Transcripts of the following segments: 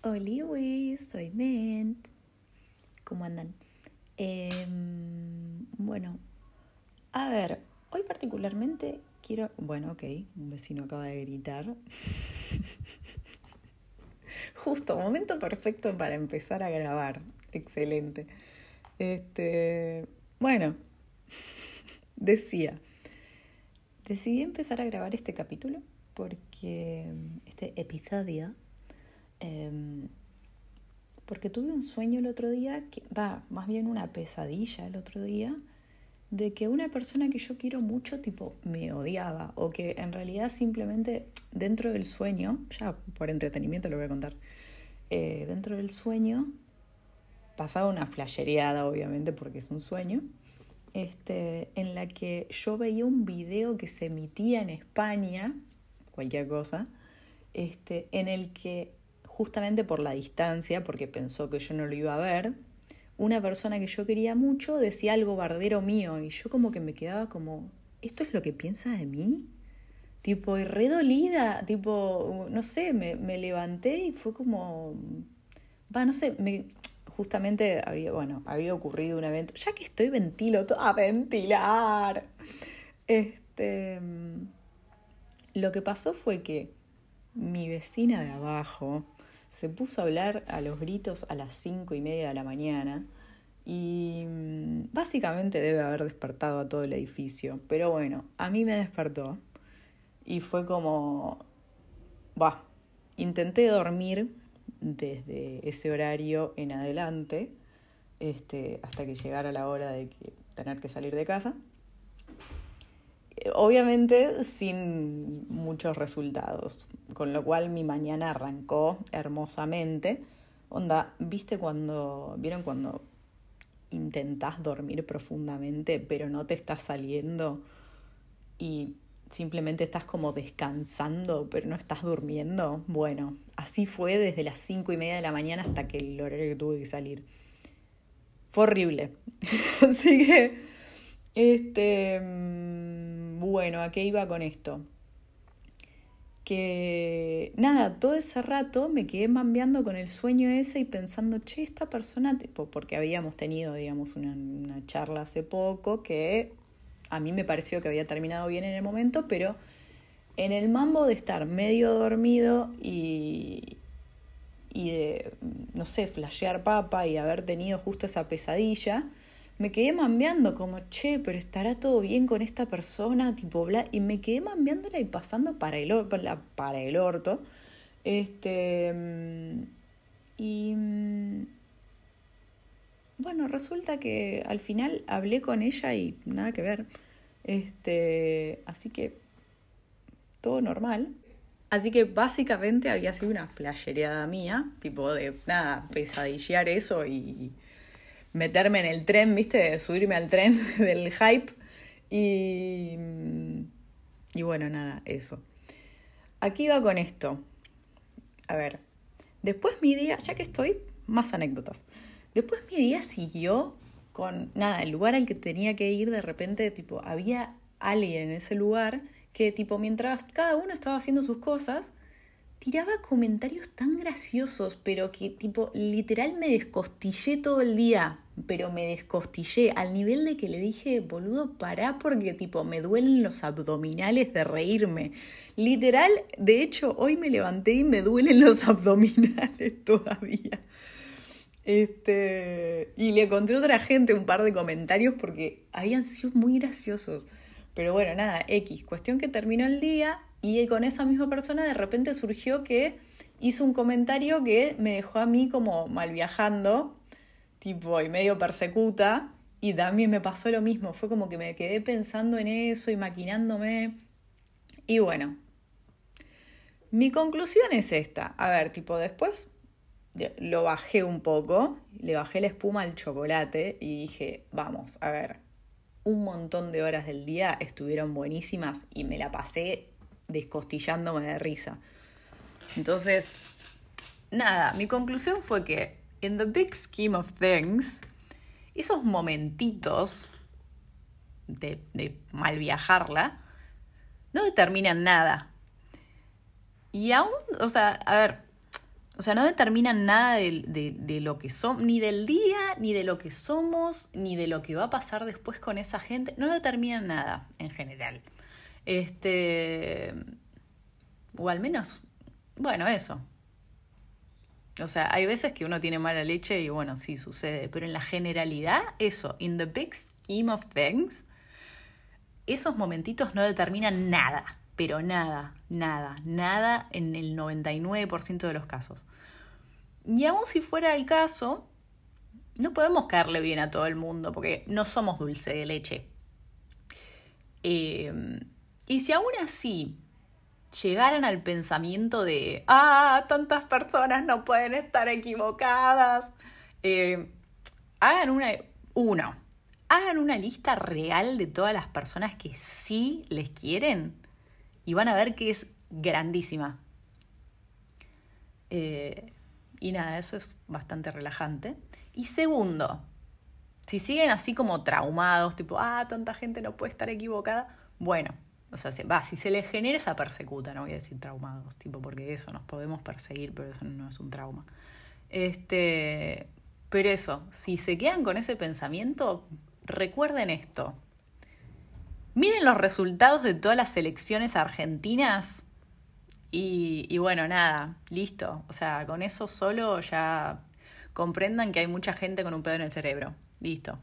Hola, soy Ment. ¿Cómo andan? Em, bueno, a ver, hoy particularmente quiero... Bueno, ok, un vecino acaba de gritar. Justo, momento perfecto para empezar a grabar. Excelente. Este, bueno, decía, decidí empezar a grabar este capítulo porque este episodio Em, porque tuve un sueño el otro día, que va, más bien una pesadilla el otro día, de que una persona que yo quiero mucho, tipo, me odiaba, o que en realidad simplemente dentro del sueño, ya por entretenimiento lo voy a contar, eh, dentro del sueño pasaba una flashereada, obviamente, porque es un sueño, este, en la que yo veía un video que se emitía en España, cualquier cosa, este, en el que justamente por la distancia, porque pensó que yo no lo iba a ver, una persona que yo quería mucho decía algo bardero mío y yo como que me quedaba como, ¿esto es lo que piensa de mí? Tipo, y redolida, tipo, no sé, me, levanté y fue como, va, no sé, me, justamente había, bueno, había ocurrido un evento, ya que estoy ventilo, a ventilar. Este, lo que pasó fue que mi vecina de abajo, se puso a hablar a los gritos a las cinco y media de la mañana y mm, básicamente debe haber despertado a todo el edificio. Pero bueno, a mí me despertó y fue como, va, intenté dormir desde ese horario en adelante este, hasta que llegara la hora de tener que salir de casa obviamente sin muchos resultados, con lo cual mi mañana arrancó hermosamente. Onda, ¿viste cuando, vieron cuando intentás dormir profundamente, pero no te estás saliendo y simplemente estás como descansando, pero no estás durmiendo? Bueno, así fue desde las cinco y media de la mañana hasta que el horario que tuve que salir. Fue horrible. así que, este bueno, ¿a qué iba con esto? Que nada, todo ese rato me quedé mambeando con el sueño ese y pensando, che, esta persona, porque habíamos tenido, digamos, una, una charla hace poco que a mí me pareció que había terminado bien en el momento, pero en el mambo de estar medio dormido y, y de, no sé, flashear papa y haber tenido justo esa pesadilla, me quedé mambeando como, che, pero estará todo bien con esta persona, tipo, bla, y me quedé mambeándola y pasando para el, para el orto. Este, mm, y mm, bueno, resulta que al final hablé con ella y nada que ver. Este, así que todo normal. Así que básicamente había sido una flashereada mía, tipo de nada, pesadillear eso y meterme en el tren, ¿viste? Subirme al tren del hype. Y, y bueno, nada, eso. Aquí va con esto. A ver, después mi día, ya que estoy, más anécdotas. Después mi día siguió con, nada, el lugar al que tenía que ir, de repente, tipo, había alguien en ese lugar que, tipo, mientras cada uno estaba haciendo sus cosas, tiraba comentarios tan graciosos, pero que tipo literal me descostillé todo el día, pero me descostillé al nivel de que le dije, boludo, pará porque tipo me duelen los abdominales de reírme. Literal, de hecho, hoy me levanté y me duelen los abdominales todavía. Este, y le encontré a otra gente un par de comentarios porque habían sido muy graciosos. Pero bueno, nada, X. Cuestión que terminó el día y con esa misma persona de repente surgió que hizo un comentario que me dejó a mí como mal viajando, tipo, y medio persecuta. Y también me pasó lo mismo, fue como que me quedé pensando en eso y maquinándome. Y bueno, mi conclusión es esta. A ver, tipo, después lo bajé un poco, le bajé la espuma al chocolate y dije, vamos, a ver, un montón de horas del día estuvieron buenísimas y me la pasé descostillándome de risa. Entonces, nada, mi conclusión fue que, en the big scheme of things, esos momentitos de, de mal viajarla no determinan nada. Y aún, o sea, a ver, O sea, no determinan nada de, de, lo que somos, ni del día, ni de lo que somos, ni de lo que va a pasar después con esa gente. No determinan nada en general. Este. O al menos. Bueno, eso. O sea, hay veces que uno tiene mala leche y bueno, sí sucede. Pero en la generalidad, eso, in the big scheme of things, esos momentitos no determinan nada pero nada, nada, nada en el 99% de los casos. Y aun si fuera el caso, no podemos caerle bien a todo el mundo, porque no somos dulce de leche. Eh, y si aún así llegaran al pensamiento de, ah, tantas personas no pueden estar equivocadas, eh, hagan una, uno, hagan una lista real de todas las personas que sí les quieren y van a ver que es grandísima. Eh, y nada, eso es bastante relajante. Y segundo, si siguen así como traumados, tipo, ah, tanta gente no puede estar equivocada, bueno, o sea, va, si se les genera esa persecuta, no voy a decir traumados, tipo, porque eso nos podemos perseguir, pero eso no es un trauma. Este, pero eso, si se quedan con ese pensamiento, recuerden esto. Miren los resultados de todas las elecciones argentinas y, bueno, nada, listo. O sea, con eso solo ya comprendan que hay mucha gente con un pedo en el cerebro. Listo.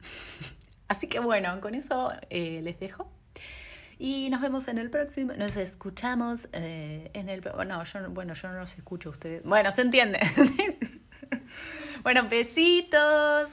Así que bueno, con eso eh, les dejo. Y nos vemos en el próximo. Nos escuchamos eh, en el. No, yo, bueno, yo no los escucho a ustedes. Bueno, se entiende. bueno, besitos.